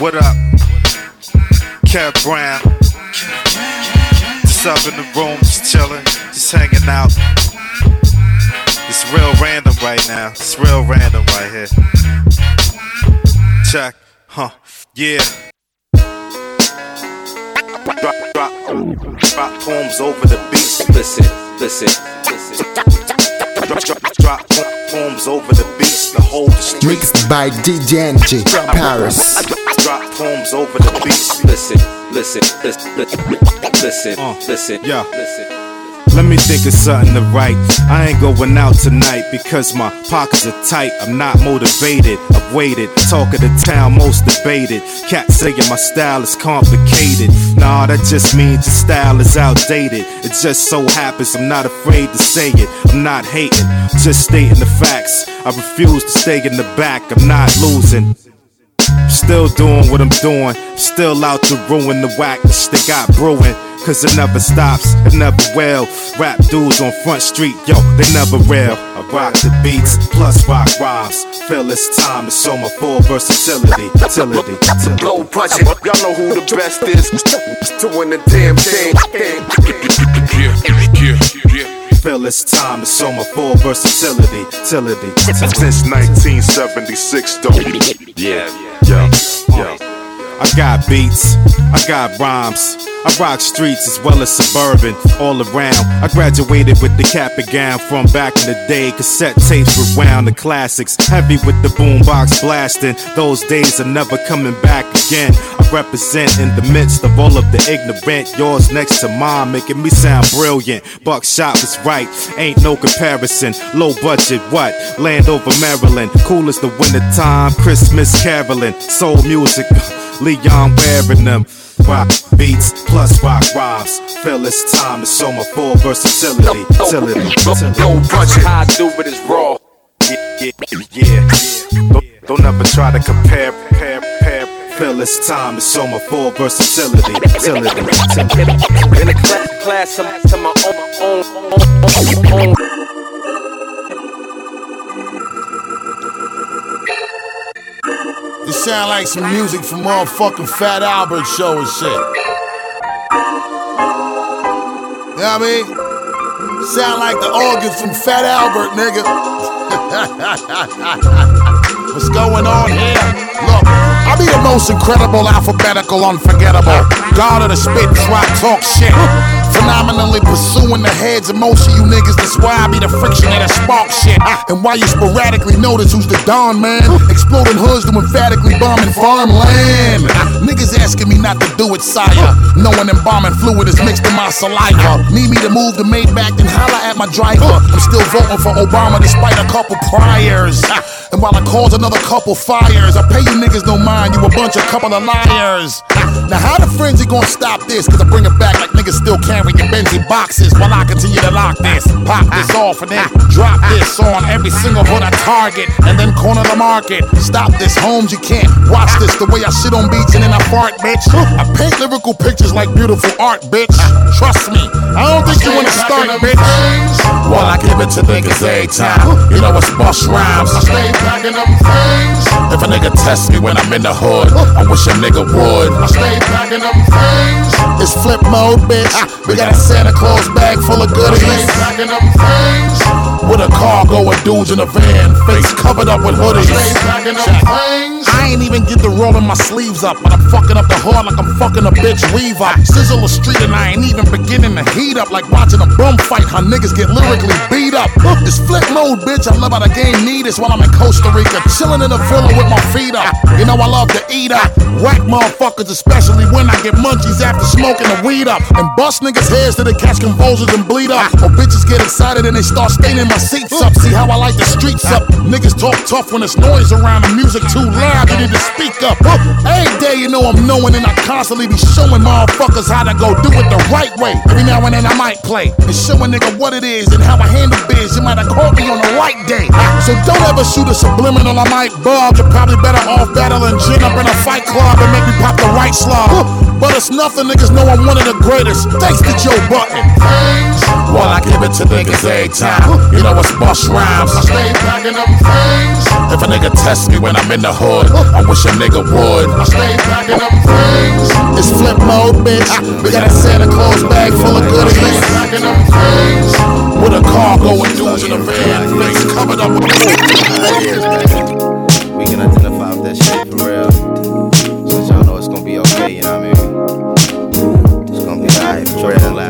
What up? Kev Brown. Just up in the room, just chilling, just hanging out. It's real random right now. It's real random right here. Check. Huh. Yeah. Drop, drop, drop poems over the beat. Listen, listen, listen. Drop, drop, drop poems over the beats. The whole street. Mixed by DJ NG, Paris. Drop poems over the beats. Listen, listen, listen, listen, Uh, listen, yeah. listen. Let me think of something to write. I ain't going out tonight because my pockets are tight. I'm not motivated. I've waited. Talk of the town, most debated. Cats saying my style is complicated. Nah, that just means your style is outdated. It just so happens I'm not afraid to say it. I'm not hating, just stating the facts. I refuse to stay in the back. I'm not losing. Still doing what I'm doing. Still out to ruin the whackness they got brewing. Cause it never stops, it never will. Rap dudes on Front Street, yo, they never real. I rock the beats, plus rock rhymes. Feel it's time to show my full versatility. Utility, utility. Low budget, y'all know who the best is. Doing the damn thing. Yeah, yeah, yeah. Feel it's time to show my full versatility. Utility, utility. Since 1976, though. Yeah, Yeah, yeah. I got beats, I got rhymes. I rock streets as well as suburban, all around. I graduated with the cap and gown from back in the day. Cassette tapes rewound the classics, heavy with the boombox blasting. Those days are never coming back again. Represent in the midst of all of the ignorant. Yours next to mine, making me sound brilliant. Buckshot was right, ain't no comparison. Low budget, what? Landover Maryland, cool as the winter time. Christmas caroling, soul music. Leon wearing them. Rock beats plus rock rhymes. Feel it's time to show my full versatility. Utility, utility. Low budget. How I do it is raw. Yeah, yeah, yeah. Don't, don't ever try to compare, compare, Feel it's time to show my full versatility. Utility. In class, class to, my own, own, own, own. It sound like some music from motherfucking Fat Albert show and shit. You know what I mean? Sound like the organs from Fat Albert, nigga. What's going on here? Look, I be the most incredible, alphabetical, unforgettable. God of the spit, try talk shit. Phenomenally pursuing the heads of most of you niggas. That's why I be the friction that spark shit. And why you sporadically notice who's the Don man. Exploding hoods to emphatically bombing farmland. Niggas asking me not to do it, sire. Knowing embalming fluid is mixed in my saliva. Need me to move the Maybach and holler at my driver. I'm still voting for Obama despite a couple priors. And while I cause another couple fires, I pay you niggas no mind, you a bunch of couple of liars. Now, how the frenzy gonna stop this? Cause I bring it back like niggas still carrying Benzie boxes while I continue to lock this. Pop this off and then drop this on every single hood I target and then corner the market. Stop this, Holmes, you can't watch this the way I shit on beats and then I fart, bitch. I paint lyrical pictures like beautiful art, bitch. Trust me, I don't think you wanna start, bitch. While I give it to niggas every time, you know it's Busta Rhymes. I stay packing them things. If a nigga test me when I'm in the hood, I wish a nigga would. I stay packing them things. It's Flipmode, bitch. We got a Santa Claus bag full of goodies. I stay packing them things. With a cargo and dudes in a van, face covered up with hoodies. I ain't even get to rolling my sleeves up, but I'm fucking up the hood like I'm fucking a bitch weave. Sizzle the street and I ain't even beginning to heat up like watching a bum fight. How niggas get lyrically beat up. This flip mode, bitch. I love how the game need this while I'm in Costa Rica, chilling in a villa with my feet up. You know I love to eat up, whack motherfuckers, especially when I get munchies after smoking the weed up, and bust niggas' heads till they catch convulsions and bleed up. Or bitches get excited and they start staining my seats up. See how I like the streets up. Niggas talk tough when it's noise around, the music too loud. You need to speak up. Every day you know I'm knowing and I constantly be showing motherfuckers how to go do it the right way. Every now and then I might play and show a nigga what it is and how I handle biz. You might have caught me on the right day. So don't ever shoot a subliminal. I might bug. You're probably better off battling gin up in a fight club and make me pop the right slug. But it's nothing, niggas know I'm one of the greatest. Thanks to Joe Button. Things While I give it to niggas every time. You know it's Busta Rhymes. I stay packing them things. If a nigga test me when I'm in the hood, I wish a nigga would. I stay packing them things. It's Flipmode, bitch. We got a Santa Claus bag full of goodies. I stay packing them things. With a cargo and dudes in a van, face covered up with We can identify with that shit for real.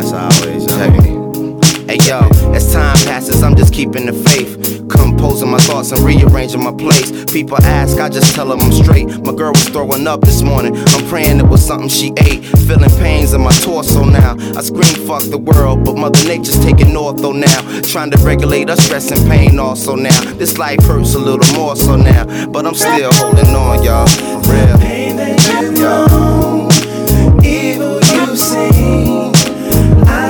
For real. Last always. Check it. Hey yo, as time passes, I'm just keeping the faith. Composing my thoughts and rearranging my place. People ask, I just tell them I'm straight. My girl was throwing up this morning. I'm praying it was something she ate. Feeling pains in my torso now. I scream, fuck the world, but Mother Nature's taking ortho now. Trying to regulate us stress and pain also now. This life hurts a little more so now. But I'm still holding on, y'all. For real. pain that you know,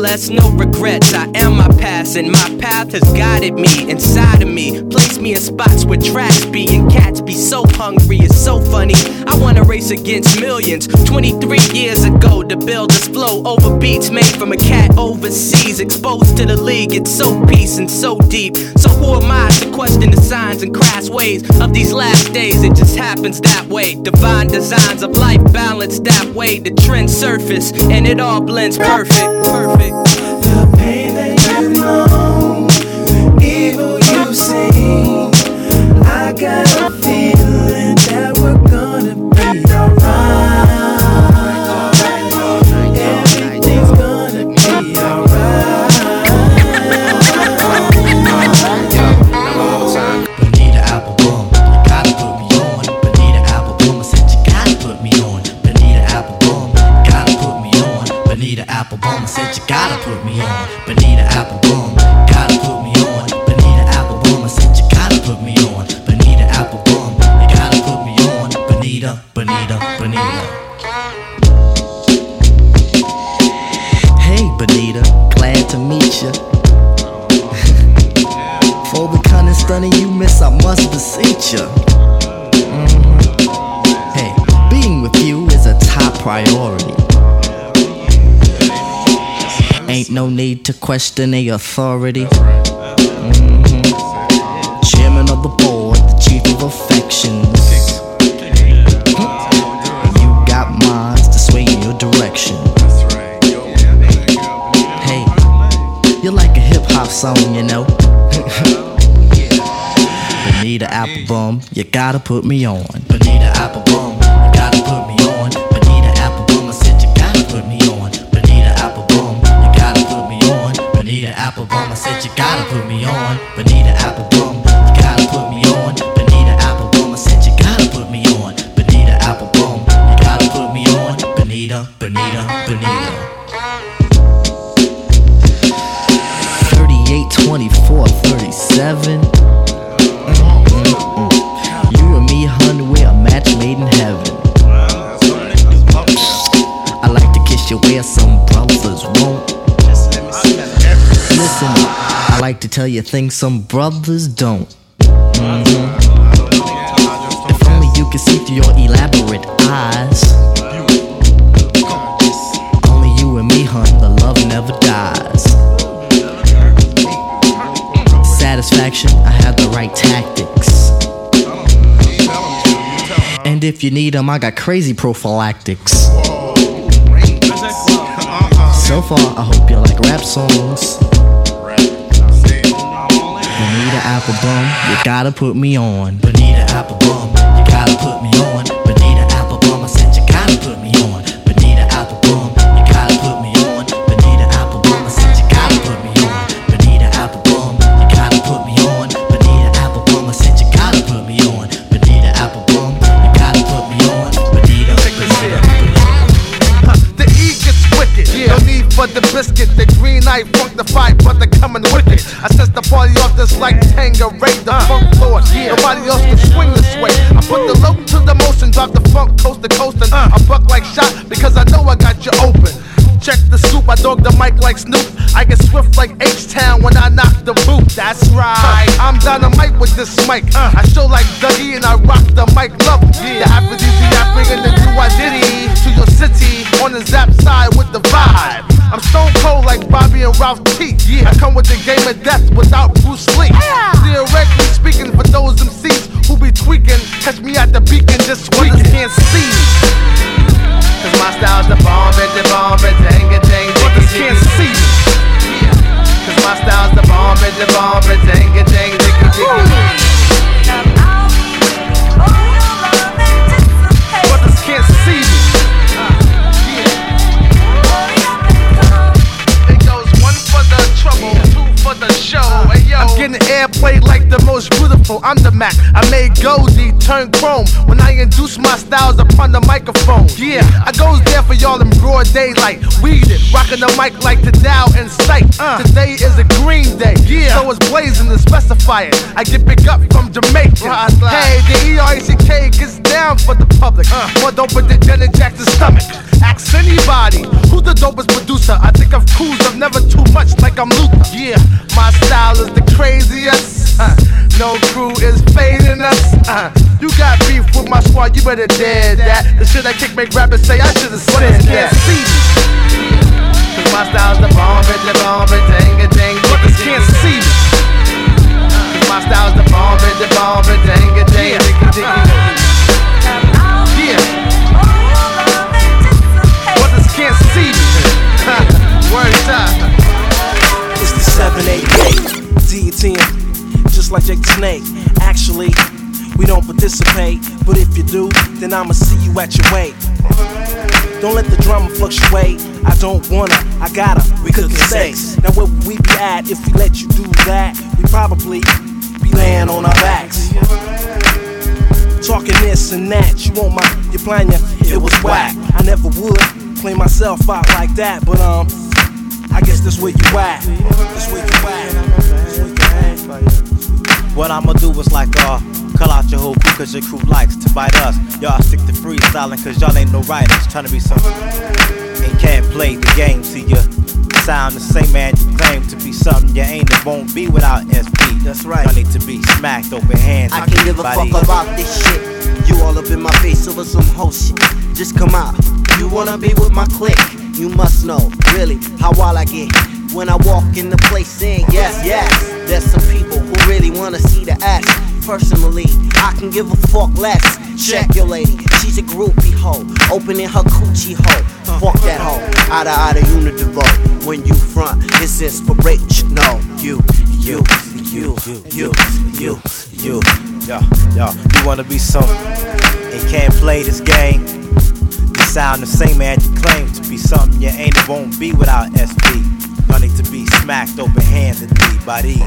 blessed, no regrets. I am my past, and my path has guided me inside of me. Placed me in spots where tracks be and cats be so hungry. It's so funny. I wanna race against millions. 23 years ago, to build this flow over beats made from a cat overseas. Exposed to the league, it's so peace and so deep. So who am I to question the signs and crass ways of these last days? It just happens that way. Divine designs of life balanced that way. The trend surface and it all blends perfect. Perfect. The pain that you know, question a authority. Mhm. Chairman of the board, the chief of affections. You got minds to sway in your direction. Hey, you're like a hip hop song, you know. Bonita Applebum, you gotta put me on. Bonita Applebum, 37. Mm-mm-mm. You and me, hun, we're a match made in heaven. I like to kiss you where some brothers won't. Listen, I like to tell you things some brothers don't. Mhm. If only you could see through your elaborate eyes. Only you and me, hun, the love never Satisfaction, I have the right tactics. And if you need them, I got crazy prophylactics. So far, I hope you like rap songs. Bonita Applebum, you gotta put me on. Bonita coming. I set the party off just like Tanqueray, the funk lord. Nobody else can swing this way. I put the low to the motion, drive the funk coast to coast, and I buck like shot because I know I got you open. Check the soup, I dog the mic like Snoop. I get swift like H-Town when I knock the boot. That's right. I'm dynamite with this mic. I show like Dougie and I rock the mic love. Yeah. The yapping and the new I diddy to your city on the zap side and Ralph T. Yeah. I come with the game of death without Bruce Lee. Theoretically speaking, for those MCs who be tweaking, catch me at the beacon this week. Can't see me. Cause my style's the bomb, bitch, the bomb, bitch, dang it, dang, Brothers can't see me. Cause my style's the bomb, bitch, the bomb, bitch, dang it, dang, I'm getting airplay like the most beautiful. I'm the Mac. I made Goldie turn chrome when I induce my styles upon the microphone. Yeah, I goes there for y'all in broad daylight. Weed it, rocking the mic like the Dow in sight. Uh. Today is a green day, yeah. So it's blazing to specify it. I get big up from Jamaica. Hey, the ERCK gets down for the public. Uh. More dope than Janet Jackson's stomach. Ask anybody who's the dopest producer. I think I've cruised, I'm never too much like I'm Luther. Yeah, my style is the craziest. Uh, no crew is fading us. Uh, you got beef with my squad, you better dead that. The shit I kick make rappers say I should've said that. See me. Cause my style's the bomb, bitch, the bomb, bitch, dang it, dang, you at your weight. Don't let the drama fluctuate. I don't wanna, I gotta. We cooking sex. Now where would we be at if we let you do that? We probably be laying on our backs. Talking this and that, you want my, you plan ya, it was whack. I never would play myself out like that, but um, I guess that's where you at. That's where you at. That's where you at. What I'ma do is like, uh, call out your whole crew cause your crew likes to bite us. Y'all stick to freestyling cause y'all ain't no writers. Trying to be some and can't play the game. See ya sound the same man you claim to be something you ain't. It won't be without SP. That's right. Y'all need to be smacked open hands. I can't give a fuck about this shit. You all up in my face over some whole shit. Just come out. You wanna be with my clique? You must know, really, how wild I get. When I walk in the place saying yes, yes. There's some people who really wanna see the ass. Personally, I can give a fuck less. Check your lady, she's a groupie hoe. Opening her coochie hole. Fuck that hoe. Outta outta unidivo. When you front, it's inspirational. You, you, you, you, you, you, yo, yo, you wanna be some and can't play this game. You sound the same as you claim to be something you ain't. It won't be without. Y'all need to be smacked open handedly by these.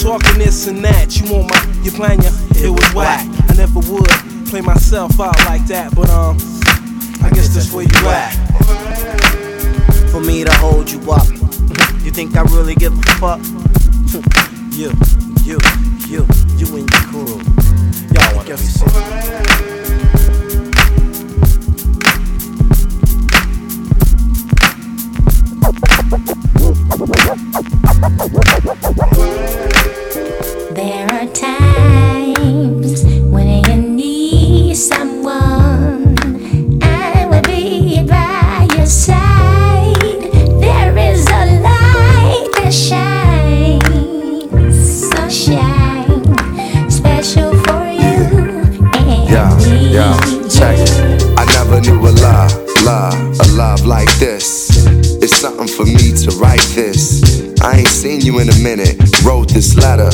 Talking this and that, you want my, you plan ya, it was whack. I never would play myself out like that, but um, I guess that's where you at. For me to hold you up. You think I really give a fuck? you, you, you, you and your crew. Y'all wanna be some. You in a minute. Wrote this letter.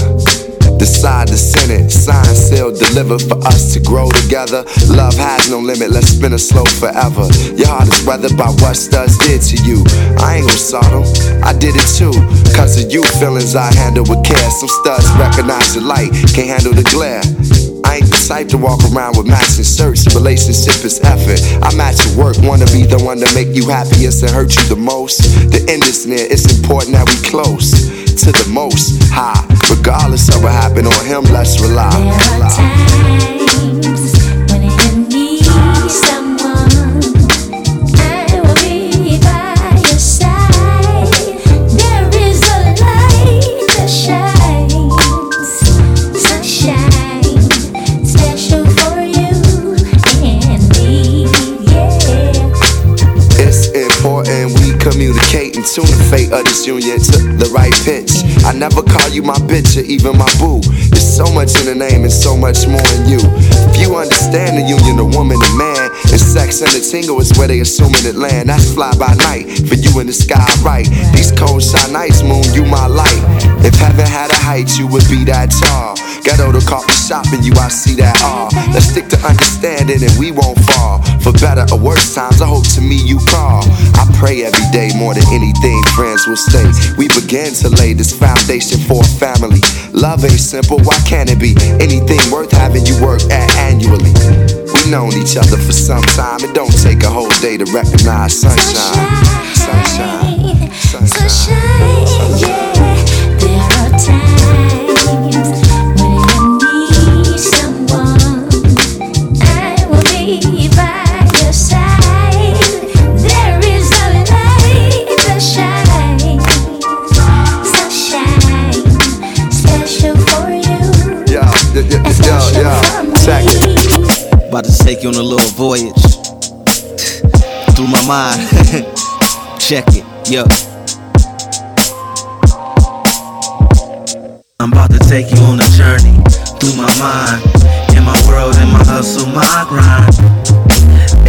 Decide to send it. Sign, seal, deliver for us to grow together. Love has no limit. Let's spin a slow forever. Your heart is weathered by what studs did to you. I ain't gon' sort 'em. I did it too. Cause of you, feelings I handle with care. Some studs recognize the light, can't handle the glare. I ain't the type to walk around with matching shirts. Relationship is effort. I match your work, wanna be the one to make you happiest and hurt you the most. The end is near, it's important that we close to the most high. Regardless of what happened on him, let's rely. There are times fate of this union took the right pitch. I never call you my bitch or even my boo. There's so much in the name and so much more in you. If you understand the union of woman and man, and sex and the tingle is where they assuming it land. That's fly by night for you in the sky, right? These cold shine nights, moon, you my light. If heaven had a height, you would be that tall. Ghetto to coffee shop and you, I see that all. Let's stick to understanding and we won't fall. For better or worse times, I hope to me you call. I pray every day more than anything, friends will stay. We begin to lay this foundation for a family. Love ain't simple, why can't it be? Anything worth having you work at annually. We known each other for some time. It don't take a whole day to recognize sunshine. sunshine. Sunshine. Sunshine, yeah. Take you on a little voyage through my mind. Check it, yo. I'm about to take you on a journey through my mind. In my world, in my hustle, my grind.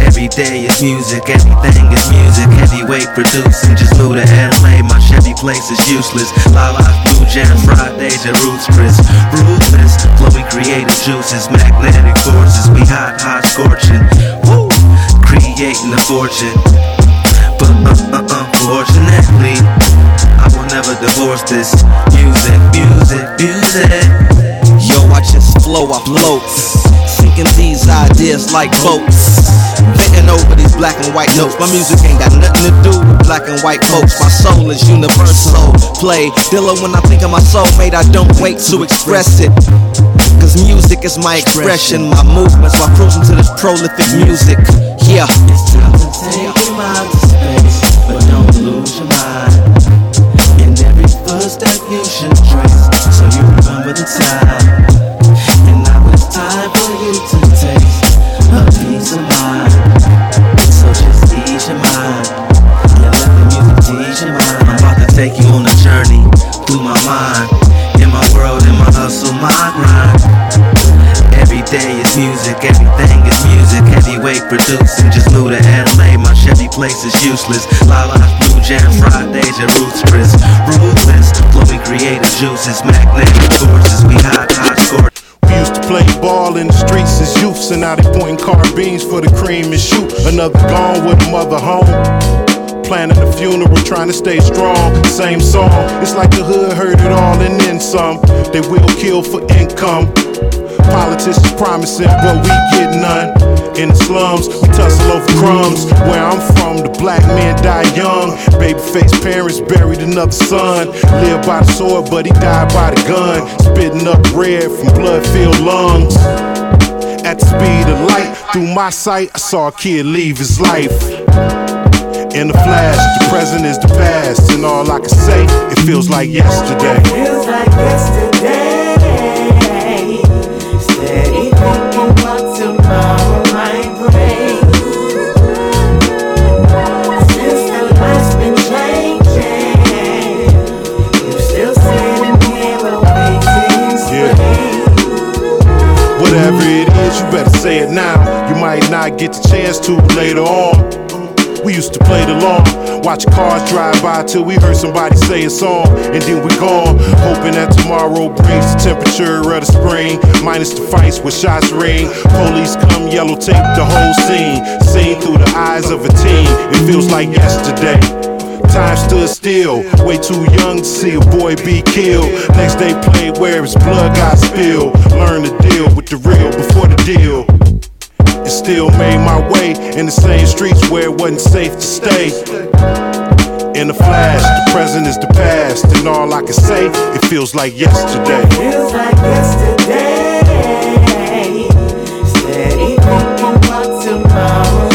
Every day is music, everything is music. Heavyweight producing, just moved to LA. My Chevy place is useless. Lala's Blue Jam Fridays at Roots Chris. Ruthless, flowing creative juices, magnetic forces. We hot, hot scorching. Woo! Creating a fortune. But uh, uh, unfortunately, I will never divorce this music, music, music. Yo, I just flow, I float. Sinking these ideas like boats. Bending over these black and white notes. My music ain't got nothing to do with black and white folks. My soul is universal. Play Dilla when I think of my soulmate, I don't wait to express it. Cause music is my expression, my movements while cruising to this prolific music. Yeah. Trying to stay strong. Same song, it's like the hood heard it all and then some. They will kill for income. Politicians promising, but we get none. In the slums, we tussle over crumbs. Where I'm from, the black man die young. Babyface parents buried another son. Lived by the sword, but he died by the gun. Spitting up red from blood filled lungs. At the speed of light, through my sight, I saw a kid leave his life. In the flash, the present is the past, and all I can say, it feels like yesterday. Feels like yesterday. Steady thinking what tomorrow might bring. Since the life's been changing, you still sitting here awaiting spring. Whatever it is, you better say it now. You might not get the chance to later on. Used to play the long, watch cars drive by till we heard somebody say a song, and then we gone, hoping that tomorrow brings the temperature of the spring, minus the fights with shots ring. Police come yellow tape the whole scene, seen through the eyes of a teen. It feels like yesterday. Time stood still, way too young to see a boy be killed. Next day played where his blood got spilled. Learn to deal with the real before the deal. And still made my way in the same streets where it wasn't safe to stay. In a flash, the present is the past, and all I can say, it feels like yesterday. Feels like yesterday. Steady thinking what tomorrow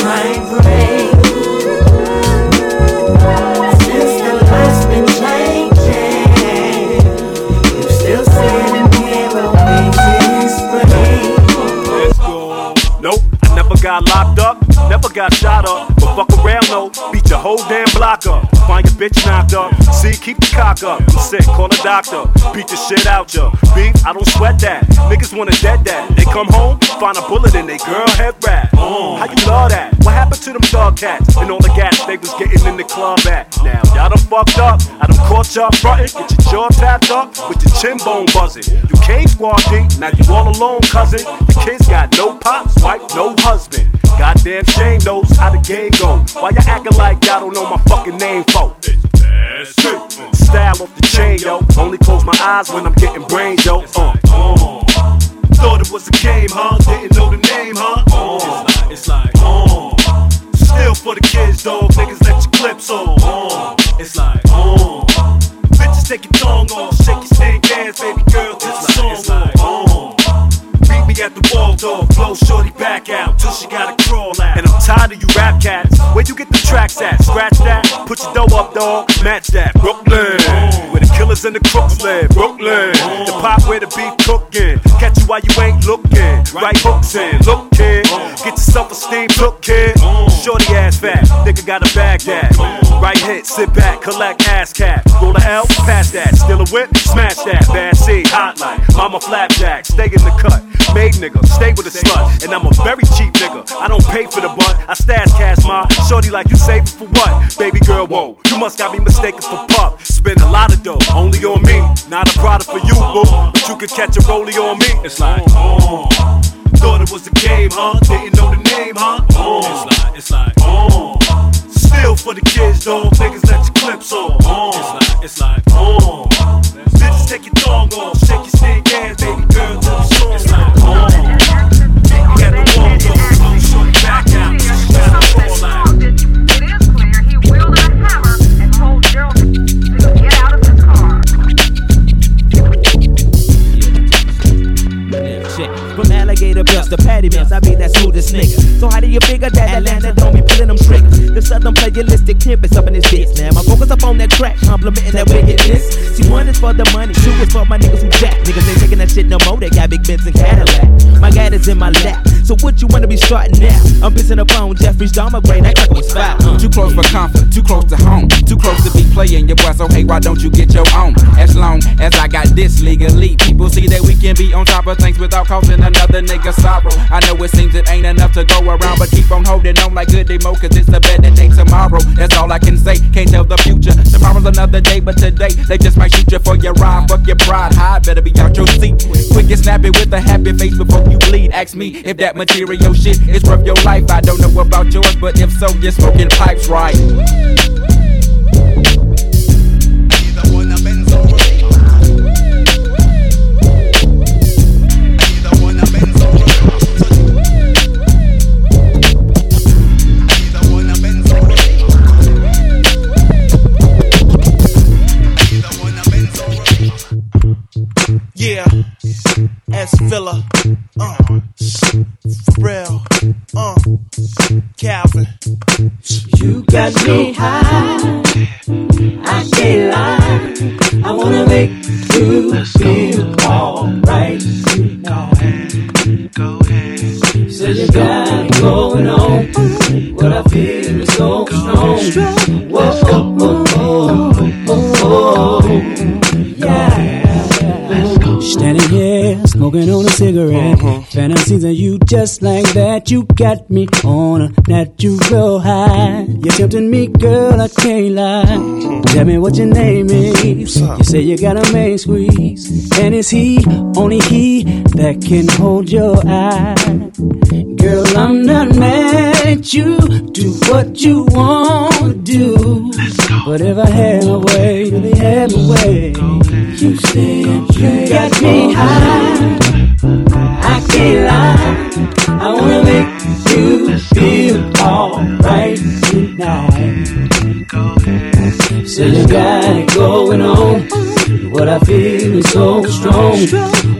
got locked up, never got shot up. But fuck around, no, beat your whole damn block up. Find your bitch knocked up. See, keep the cock up. I'm sick, call a doctor. Beat the shit out ya. Beef, I don't sweat that. Niggas wanna dead that. They come home, find a bullet in they girl head wrap. How you love that? Happened to them dog cats and all the gas they was getting in the club at? Now y'all done fucked up. I done caught y'all frontin'. Get your jaw tapped up with your chin bone buzzing. You came squad D, now you all alone, cousin. The kids got no pops, wife, no husband. Goddamn shame knows how the game go. Why you acting like y'all don't know my fucking name, folk? Style off the chain, yo. Only close my eyes when I'm getting brain, yo. Uh. Thought it was a game, huh? Didn't know the name, huh? Uh. It's like, it's like, uh. Still for the kids, dog. Niggas let your clips on. Uh. It's like, uh. Bitches take your tongue off. Shake your stink ass, baby girl, till the song it's like, uh. Meet me at the wall, dog. Blow shorty back out till she gotta crawl out. And I'm tired of you rap cats. Where you get the tracks at? Scratch that, put your dough up, dog. Match that. Brooklyn, the killers and the crooks live. Brooklyn, the pop where the beef cooking. Catch you while you ain't looking. Right hooks in, look kid. Get your self esteem, look kid. Shorty ass fat, nigga got a bag that. Right hit, sit back, collect ass cap. Roll the L, pass that. Still a whip, smash that. Bad C, hotline. mama flapjack. Stay in the cut. Made nigga, stay with a slut. And I'm a very cheap nigga. I don't pay for the butt. I stash cash my shorty like you save it for what? Baby girl, whoa. You must got me mistaken for pup. Spend a lot of dough, only on me. Not a product for you, boo. But you could catch a rollie on me. It's like, oh. Thought it was a game, huh? Didn't know the name, huh? Oh. It's like, it's like, oh. Still for the kids, dog. Niggas let your clips on. Oh. It's like, it's like, oh. Bitches take your thong off, shake your stink ass, baby girl, till the song. It's like, smoothest nigga. So how do you figure that Atlanta don't be pulling? The southern plagiaristic tempest up in this bitch. Now my focus up on that track, complimenting that wickedness. See, one is for the money, two is for my niggas who jack. Niggas ain't taking that shit no more, they got big Benz and Cadillac. My gat is in my lap, so what you wanna be starting now? I'm pissing up on Jeffrey's Dahmer brain, that crack was foul. Too close for comfort, too close to home, too close to be playing your boy. So hey, why don't you get your own? As long as I got this legally, people see that we can be on top of things without causing another nigga sorrow. I know it seems it ain't enough to go around, but keep on holding on like good emo, cause it's a better day tomorrow. That's all I can say. Can't tell the future. Tomorrow's another day, but today they just might shoot you for your ride. Fuck your pride, high, better be out your seat. Quick and snap it with a happy face before you bleed. Ask me if that material shit is worth your life. I don't know about yours, but if so, you're smoking pipes right. S Villa, uh, Pharrell, uh, Calvin. You got me high. Just like that. You got me on a natural high. You're tempting me, girl, I can't lie. Tell me what your name is. You say you got a main squeeze. And it's he, only he, that can hold your eye. Girl, I'm not mad at you. Do what you want to do. But if I had my way, really had my way, you said you got me high. I can't lie. I wanna make you feel alright tonight. So you got it going on. What I feel is so strong.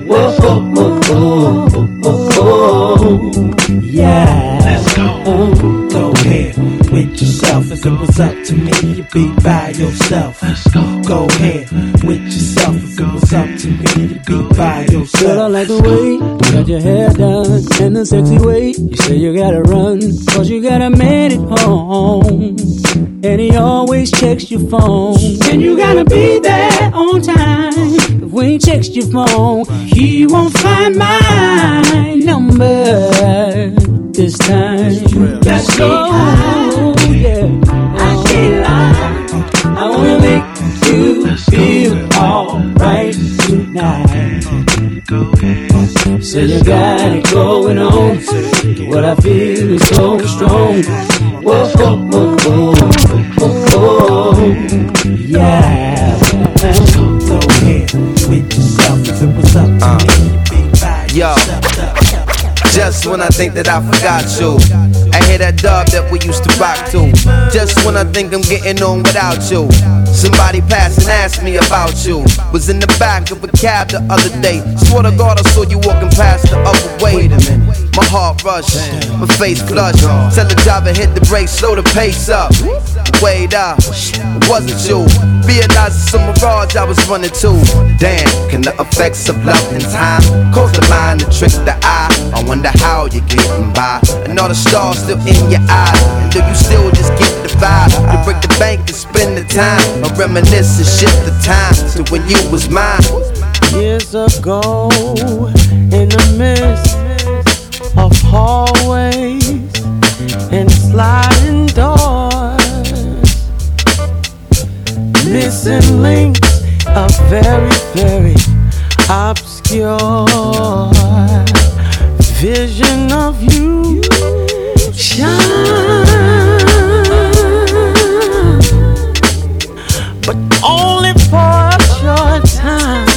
Whoa, whoa, whoa, whoa, whoa, whoa. yeah. Let's go. Go ahead with your yourself. If it was up to me, you'd be by yourself. Let's go. Go ahead with yourself. If it up to me, you'd be by yourself. Girl, I like the way you got your hair done and the sexy way you say you gotta run, cause you got a man at home. And he always checks your phone. And you gotta be there on time. If we checks your phone, he won't find my number this time. Let's. Yeah. I can't lie. I wanna make you feel alright tonight. So you got it going on. What I feel is so strong. Whoa, whoa, whoa, whoa, just when I think that I forgot you, I hear that dub that we used to rock to. Just when I think I'm getting on without you, somebody passed and asked me about you. Was in the back of a cab the other day. Swear to God, I saw you walking past the other way. My heart rushed, my face flushed. Tell the driver hit the brakes, slow the pace up. Wait up, uh, wasn't you. Realized it's a mirage I was running to. Damn, can the effects of love and time cause the mind to trick the eye? I wonder how you're getting by. And all the stars still in your eyes. And do you still just get the vibe? To break the bank and spend the time. Or reminisce and shift the time to when you was mine. Years ago, in the midst of hallways and sliding doors, missing links, a very, very obscure vision of you shine, but only for a short time.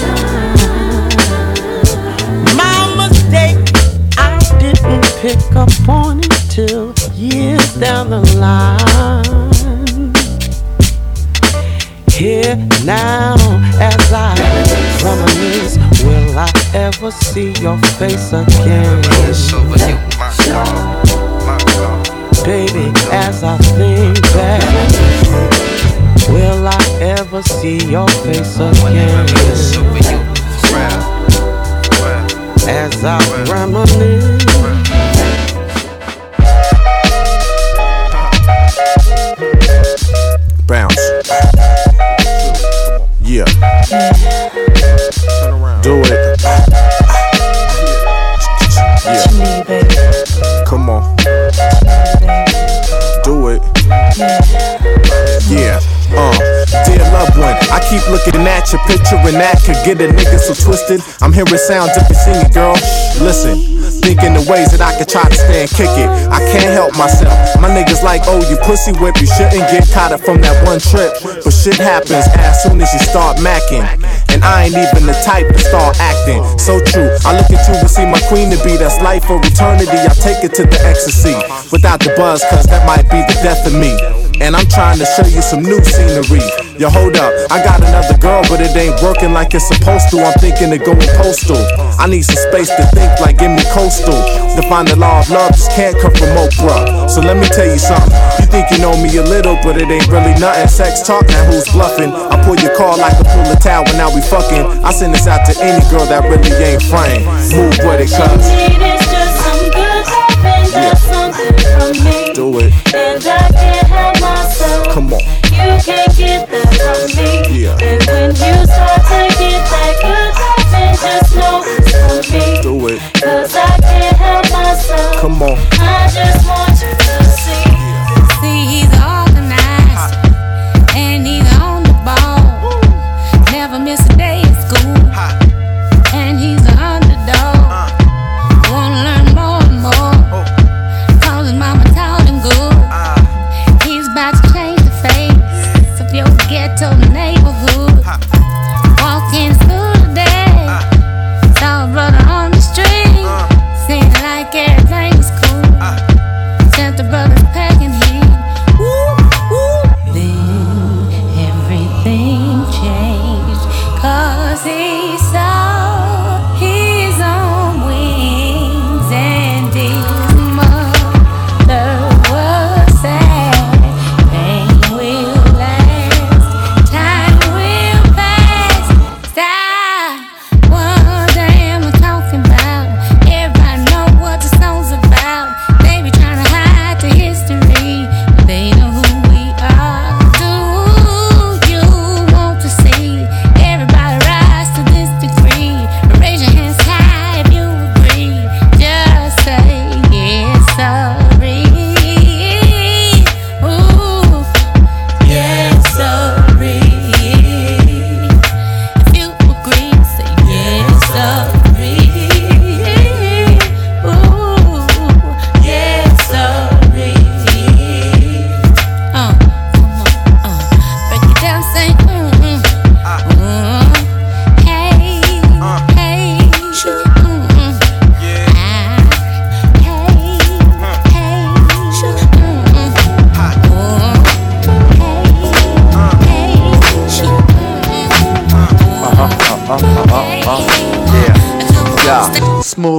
My mistake, I didn't pick up on it till years down the line. Here now, as I reminisce, will I ever see your face again? Baby, as I think back, will I ever see your face again? As I reminisce. Yeah. Do it. Yeah. Come on. Do it. Yeah. Uh, dear loved one, I keep looking at your picture and that could get a nigga so twisted. I'm hearing sounds if you sing it, girl. Listen, thinking the ways that I could try to stand kick it. I can't help myself. My niggas like, oh, you pussy whip, you shouldn't get caught up from that one trip. But shit happens as soon as you start macking. And I ain't even the type to start acting. So true, I look at you and see my queen to be. That's life for eternity. I take it to the ecstasy without the buzz, cause that might be the death of me. And I'm trying to show you some new scenery. Yo, hold up, I got another girl, but it ain't working like it's supposed to. I'm thinking of going postal. I need some space to think, like give me coastal. To find the law of love just can't come from Oprah. So let me tell you something. You think you know me a little, but it ain't really nothing. Sex talk, now who's bluffing? I pull your car like a pull a towel, now we fucking. I send this out to any girl that really ain't framed. Move with it, cuz. Do it. And I can't help myself. Come on. You can't get that from me. Yeah. And when you start to get that good loving, just know it's for me. Do it. Cause I can't help myself. Come on. I just want you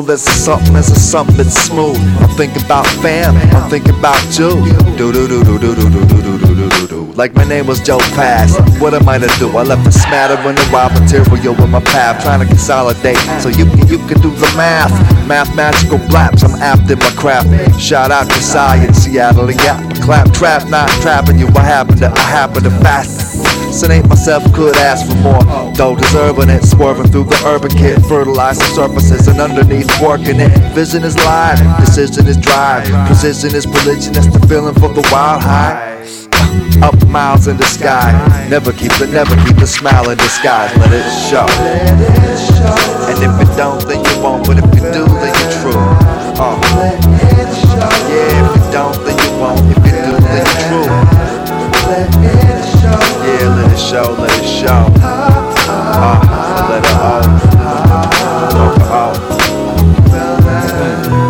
smooth as a something as a something smooth. I'm thinking about fam, I'm thinking about you. Do do do do do do do do do do do do. Like my name was Joe Pass. What am I to do? I left a smattering of raw material in my path, trying to consolidate so you can you can do the math. Mathematical blaps, I'm apt in my craft. Shout out to science, Seattle, and yeah. Clap trap, not trapping you. What happened to I happen to fast. Sin ain't myself could ask for more. Though deserving it, swerving through the urban kit, fertilizing surfaces and underneath working it. Vision is live, decision is drive, precision is religion. That's the feeling for the wild high. Up miles in the sky, never keep the never keep the smile in disguise. Let it show. And if you don't, then you won't. But if you do, then you're true. Uh. Yeah, if you don't, show, let it show. Uh, let it out.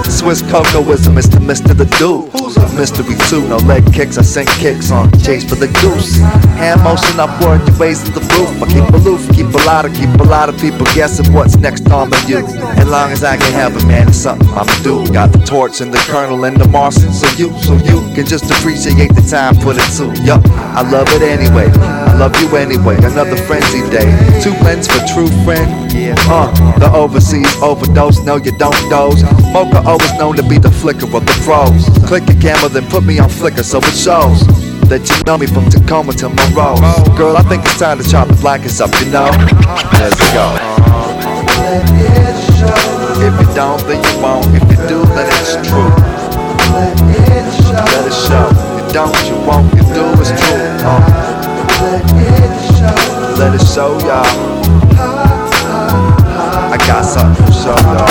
Swiss cocoism is the Mr. the dude. Mystery too, no leg kicks, I sink kicks on chase for the goose. Hand motion upward, you raising the roof. I keep aloof, keep a lot of, keep a lot of people guessing what's next on the you. As long as I can help it, man, it's something I'ma do. Got the torch and the kernel and the Martian, so you, so you can just appreciate the time put it to. Yup, I love it anyway. Love you anyway. Another frenzy day. Two blends for true friend. Uh, the overseas overdose. No, you don't doze. Moka always known to be the flicker of the pros. Click a camera, then put me on Flickr so it shows that you know me from Tacoma to Monroe. Girl, I think it's time to chop the blankets up, you know? Let's go. If you don't, then you won't. If you do, then it's true. Let it show. If you don't, you won't. If you do, it's true. Uh. Let it show, y'all. I got something to show y'all.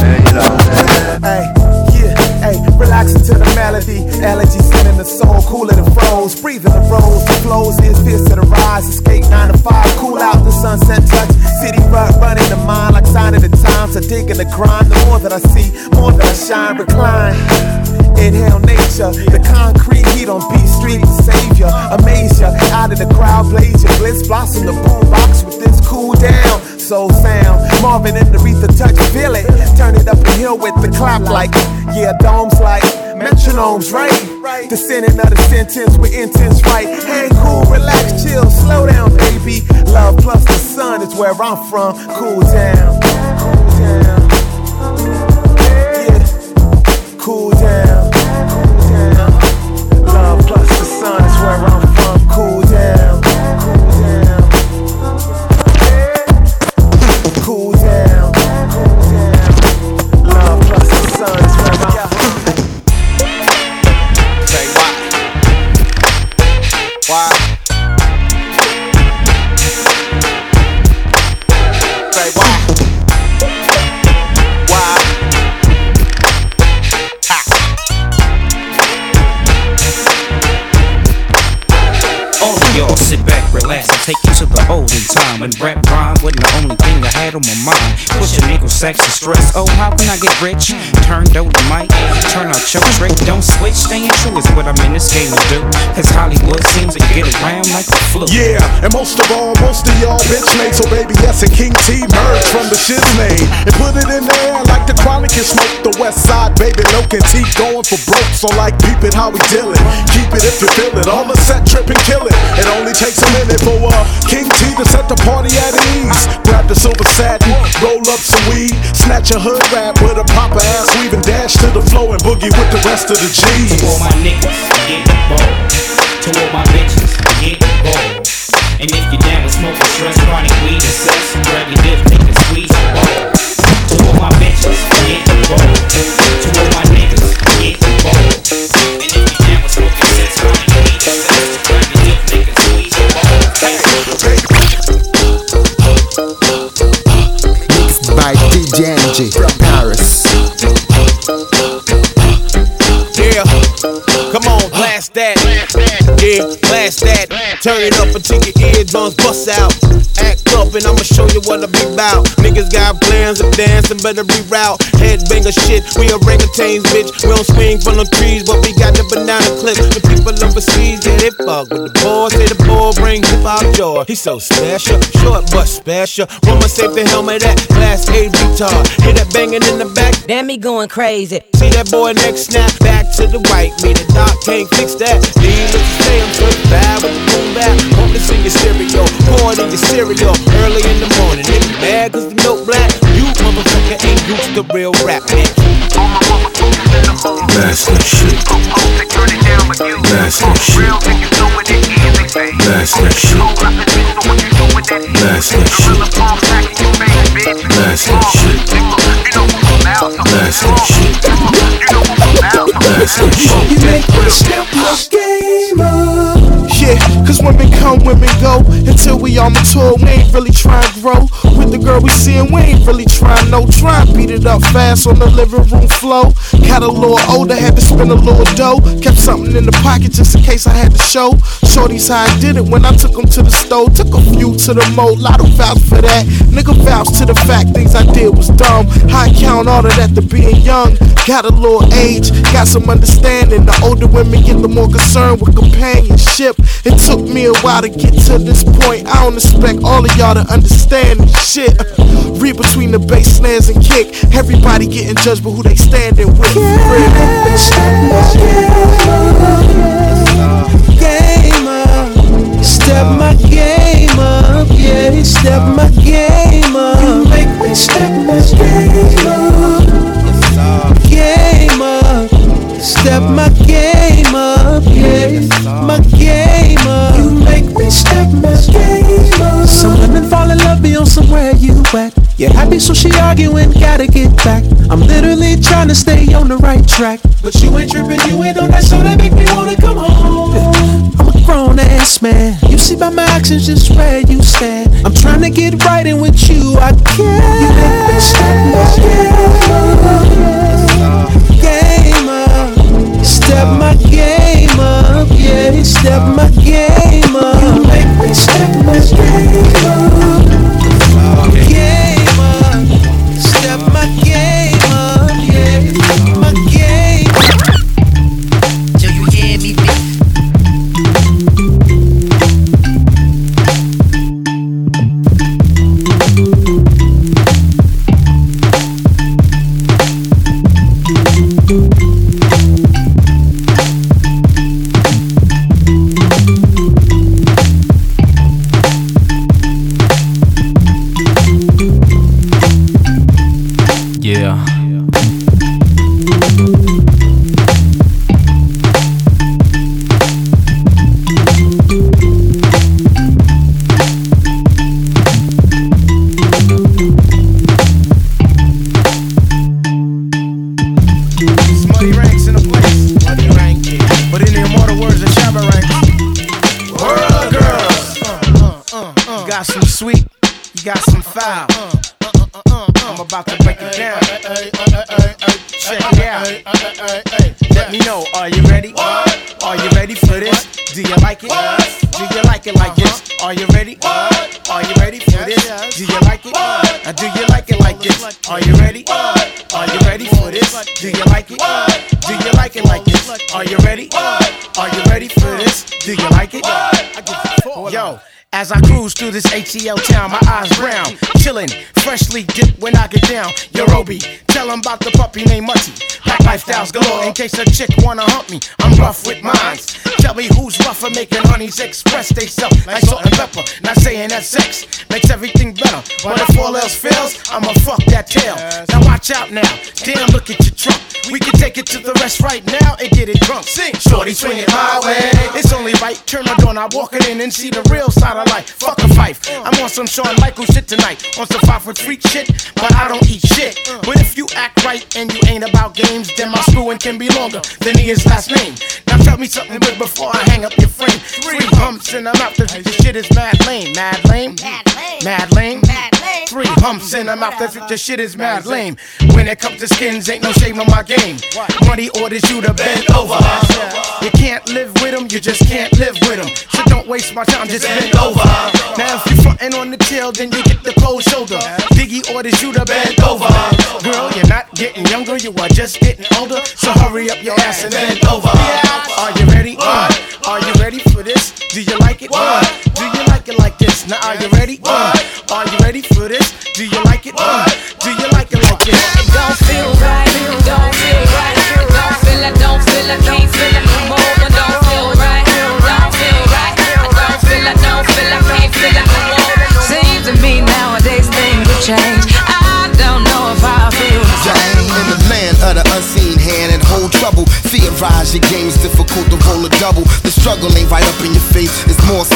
Man, you know. Hey, yeah, hey, relaxing to the melody. Allergies sending the soul cooler than froze. Breathing the rose, the flows is fierce to the rise. Escape 9 to 5, cool out the sunset touch. City rut running the mind like sign of the times. I dig in the grind. The more that I see, more that I shine, recline. Inhale nature, the concrete on B Street, the savior. Amaze ya, out of the crowd, blaze ya. Blitz blossom the boombox with this cool down. Soul sound, Marvin and Aretha touch, feel it. Turn it up the hill with the clap like, yeah, domes like metronomes, right? Descending of the sentence with intense right. Hang cool, relax, chill, slow down, baby. Love plus the sun is where I'm from. Cool down, cool down. Yeah, cool down, where I'm olden time when rap rhyme wasn't the only thing I had on my mind. Sacks and stress. Oh, how can I get rich? Turn down the mic, turn out your trick. Don't switch, staying true is what I'm in this game to do. Cause Hollywood seems to get around like the flu. Yeah, and most of all, most of y'all bitch made. So baby, yes, and King T merged from the shiz made and put it in there like the chronic and smoke the west side, baby. Loke and T going for broke. So like, peep it how we deal it. Keep it if you feel it. All the set trip and kill it. It only takes a minute for uh, King T to set the party at ease. Grab the silver satin, roll up some weed, snatch a hood rap with a proper ass weave and dash to the flow and boogie with the rest of the G's. To all my niggas, get bold. To all my bitches, get bold. And if you're down with smoking stress, chronic weed and sex, grab your dip, take a squeeze and roll. To all my bitches, get bold. To all my niggas, get bold. And if you're down with smoking sex, chronic weed and sex, grab your dip, take a squeeze and roll. Yeah, blast that. Turn it up until your eardrums bust out. Act up and I'ma show you what I be about. Niggas got plans of dancing, better reroute. Headbanger shit, we orangutans, bitch. We don't swing from the trees, but we got the banana clip. The people overseas, yeah, they fuck with the boys. Say the boy bring Bob George. He's so special, short but special. Woman save the helmet that class A retard. Hear that banging in the back? Damn me going crazy. See that boy next snap back to the right. Me the doc can't fix that. Needless to say, I'm so bad with the boom back. Hope this in your stereo, pour it in your cereal early in the morning. If you mad cause the milk black, you motherfucker ain't used to real rap, bitch. Master shit. Master shit. Master shit. Master shit. Master shit. Master shit. Master shit. You make me step my game up. Yeah, cause women come, women go. We on the tour, we ain't really trying to grow. With the girl we seeing, we ain't really trying no. Try beat it up fast on the living room floor. Got a little older, had to spend a little dough. Kept something in the pocket just in case I had to show. Shorty's how I did it when I took them to the stove. Took a few to the mold, lot of vouch for that. Nigga vouch to the fact things I did was dumb. I count all of that to being young. Got a little age, got some understanding. The older women get the more concerned with companionship. It took me a while to get to this point. I don't expect all of y'all to understand this shit. Read between the bass snares and kick. Everybody getting judged by who they standing with. Yeah, Game up. Step my game up. Yeah, step my game up. You make me step my game up. Game up. Step my game up. Yeah, my You're happy, so she arguing, gotta get back. I'm literally trying to stay on the right track. But you ain't tripping, you ain't on that, so that make me wanna come home. I'm a grown ass man. You see by my actions just where you stand. I'm trying to get right in with you, I can't. You make me step Do you like it like this? Are you ready? Are you ready for this? Do you like it? Yo. As I cruise through this ATL town, my eyes brown, chillin', freshly dipped when I get down. Yo, Roby, tell 'em about the puppy named Mutty. Black lifestyles galore, in case a chick wanna hump me. I'm rough with mines. Tell me who's rougher, making honeys express they self like salt and pepper. Not saying that sex makes everything better, but if all else fails, I'ma fuck that tail. Now watch out now, damn, look at your trunk. We can take it to the rest right now and get it drunk. Sing, shorty, swing it my way. It's only right, turn my door, I walk it in and see the real side of life. Fuck a fife. I'm on some Shawn Michael shit tonight. On some five foot freak shit, but I don't eat shit. But if you act right and you ain't about games, then my screwing can be longer than his last name. Now tell me something good before I hang up your frame. Three humps in the mouth, this this shit is mad lame. Mad lame? Mad lame? Three humps in the mouth, this this shit is mad lame. When it comes to skins, ain't no shame on my game. Money orders you to bend over. You can't live with them, you just can't live with them. So don't waste my time, just bend over. Now if you frontin' on the tail, then you get the cold shoulder. Biggie orders you to bend over. Girl, you're not getting younger, you are just getting older. So hurry up your ass and bend over. Are you ready? Uh, are you ready for this? Do you like it? Uh, do you like it like this? Now are you ready? Uh, are you ready for this? Do you like it? Uh, do you like it like this? Feel double. The struggle ain't right up in your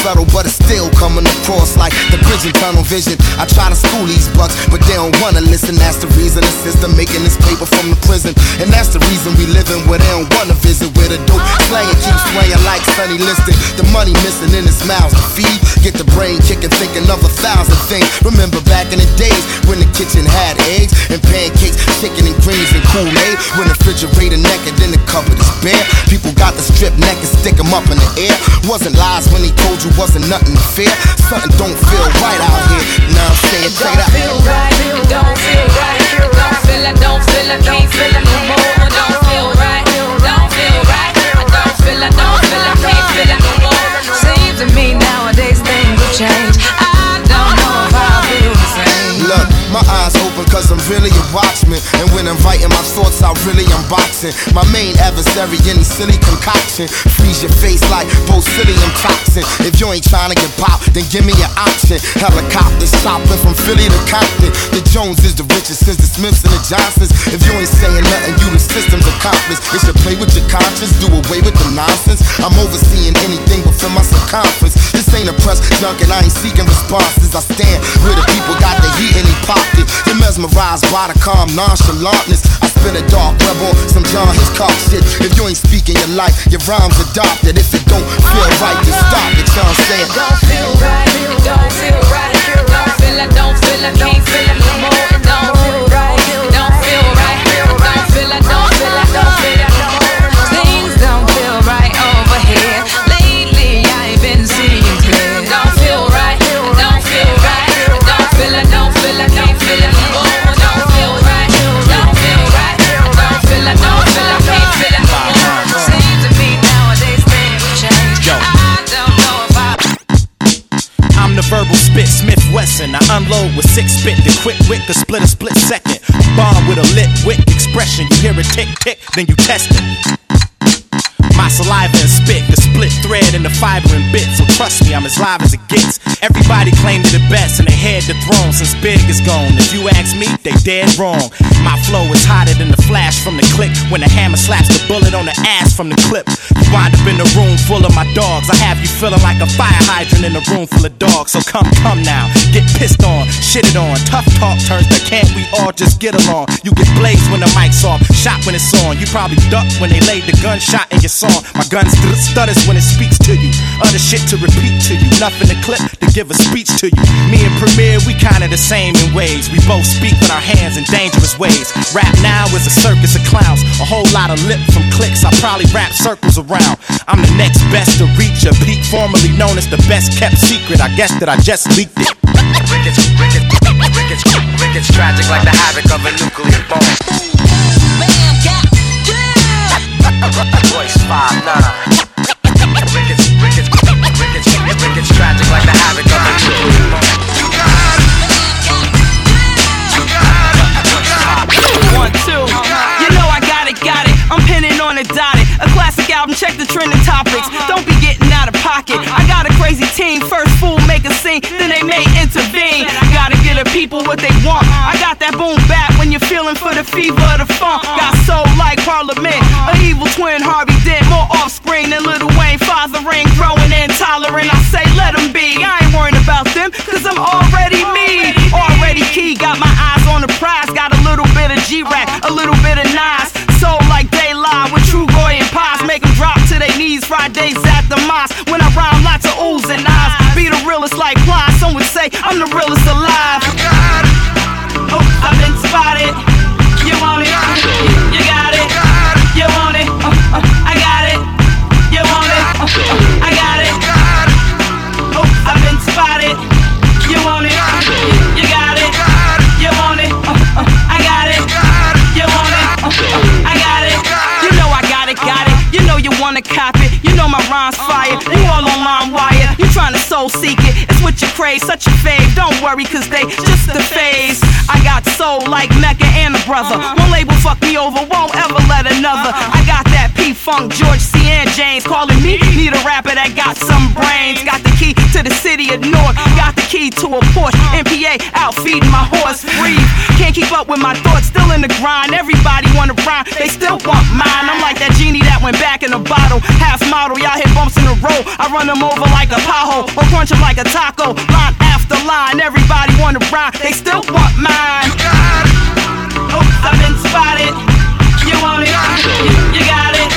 subtle, but it's still coming across like the and tunnel vision. I try to school these bucks, but they don't wanna listen. That's the reason the system making this paper from the prison. And that's the reason we living where they don't wanna visit. Where the dope slaying keeps swaying like Sonny Liston. The money missing in his mouth to feed. Get the brain kicking, thinking of a thousand things. Remember back in the days when the kitchen had eggs and pancakes, chicken and greens and Kool-Aid. When the refrigerator naked, then the cupboard is bare. People got the strip neck and stick 'em up in the air. Wasn't lies when he told you wasn't nothing to fear. Something don't feel right out here. Now I'm saying straight up. Feel right, don't feel right. Don't feel it, don't feel it, can't feel it no more. Don't feel right, don't feel right. I don't feel it, don't feel it, can't feel it no more. Seems to me nowadays things have changed. I don't know if I feel the same. Look, my eyes open cause I'm really a watchman. And when I'm writing my thoughts out, really I'm boxing. My main adversary, any silly concoction. Freeze your face like botulinum toxin. If you ain't trying to get popped, then give me an option. Helicopters chopping from Philly to Compton. The Jones is the richest since the Smiths and the Johnsons. If you ain't saying nothing, you the system's accomplice. It should play with your conscience, do away with the nonsense. I'm overseeing anything within my circumference. This ain't a press junk and I ain't seeking responses. I stand where the people got the heat and he popped it. You're mesmerized by the calm nonchalantness. I spin a dark rebel, some John Hitchcock shit. If you ain't speaking your life, your rhymes adopted. If it don't feel right, then stop it. You know I'm saying? Don't feel right, don't feel right. Don't feel it, don't feel it, can't feel it no more. Unload with six spit, the quick wit could split a split second. Bomb with a lit wick expression. You hear it tick tick, then you test it. My saliva and spit, the split thread and the fiber and bit. So trust me, I'm as live as it gets. Everybody claim they the best and they head the throne since Big is gone. If you ask me, they dead wrong. My flow is hotter than the flash from the click when the hammer slaps the bullet on the ass from the clip. You wind up in a room full of my dogs. I have you feeling like a fire hydrant in a room full of dogs. So come, come now, get pissed on, shitted on. Tough talk turns to can't we all just get along? You get blazed when the mic's off, shot when it's on. You probably duck when they laid the gunshot in your song. My gun st- stutters when it speaks to you. Other shit to repeat to you. Nothing to clip to give a speech to you. Me and Premier, we kinda the same in ways. We both speak with our hands in dangerous ways. Rap now is a circus of clowns. A whole lot of lip from clicks. I probably wrap circles around. I'm the next best to reach a peak, formerly known as the best kept secret. I guess that I just leaked it. Rickets, rickets, rickets, rickets, tragic like the havoc of a nuclear bomb. Royce five nine. Rickets, rickets, rickets, rickets, tragic like the havoc of a. One, two. You know I got it, got it. I'm pinning on dotted. A classic album, check the trending topics. Don't be getting out of pocket. I got a crazy team. First fool make a scene, then they may intervene. People what they want. I got that boom back when you're feeling for the fever of the funk. Got soul like Parliament. A evil twin, Harvey Dent. More offspring than Little Wayne. Fathering, growing intolerant. I say let them be. I ain't worrying about them, cause I'm already me. Already key. Got my eyes on the prize. Got a little bit of G-Rap, a little bit of Nas. Soul like daylight with true goy and pies. Make them drop to their knees Fridays at the mosque. When I rhyme lots of oohs and ahs. Be the realest like Ply. Some would say I'm the realest alive. Worry, cause they just a phase. I got soul like Mecca and a brother. Uh-huh. One label fuck me over, won't ever let another. Uh-huh. I got that P Funk, George C. and James calling me. Need a rapper that got some brains. Got the key to the city of North. Got the key to a Porsche. Uh-huh. MPA out feeding my horse. Breathe. Can't keep up with my thoughts. Still in the grind. Everybody wanna rhyme. They still want mine. I'm like that genie that went back in a bottle. Half model. Y'all hit bumps in a row. I run them over like a pothole. Or crunch them like a taco. Line the line. Everybody wanna rhyme, they still want mine. You got it. Oops, I've been spotted. You want it? You, got it.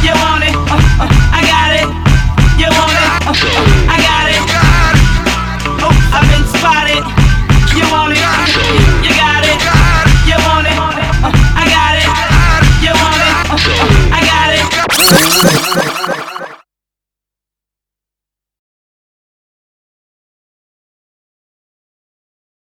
You want it? I got it. You want it? I got it. Oops, I've been spotted. You want it? You got it. You want it? I got it. You want it? I got it.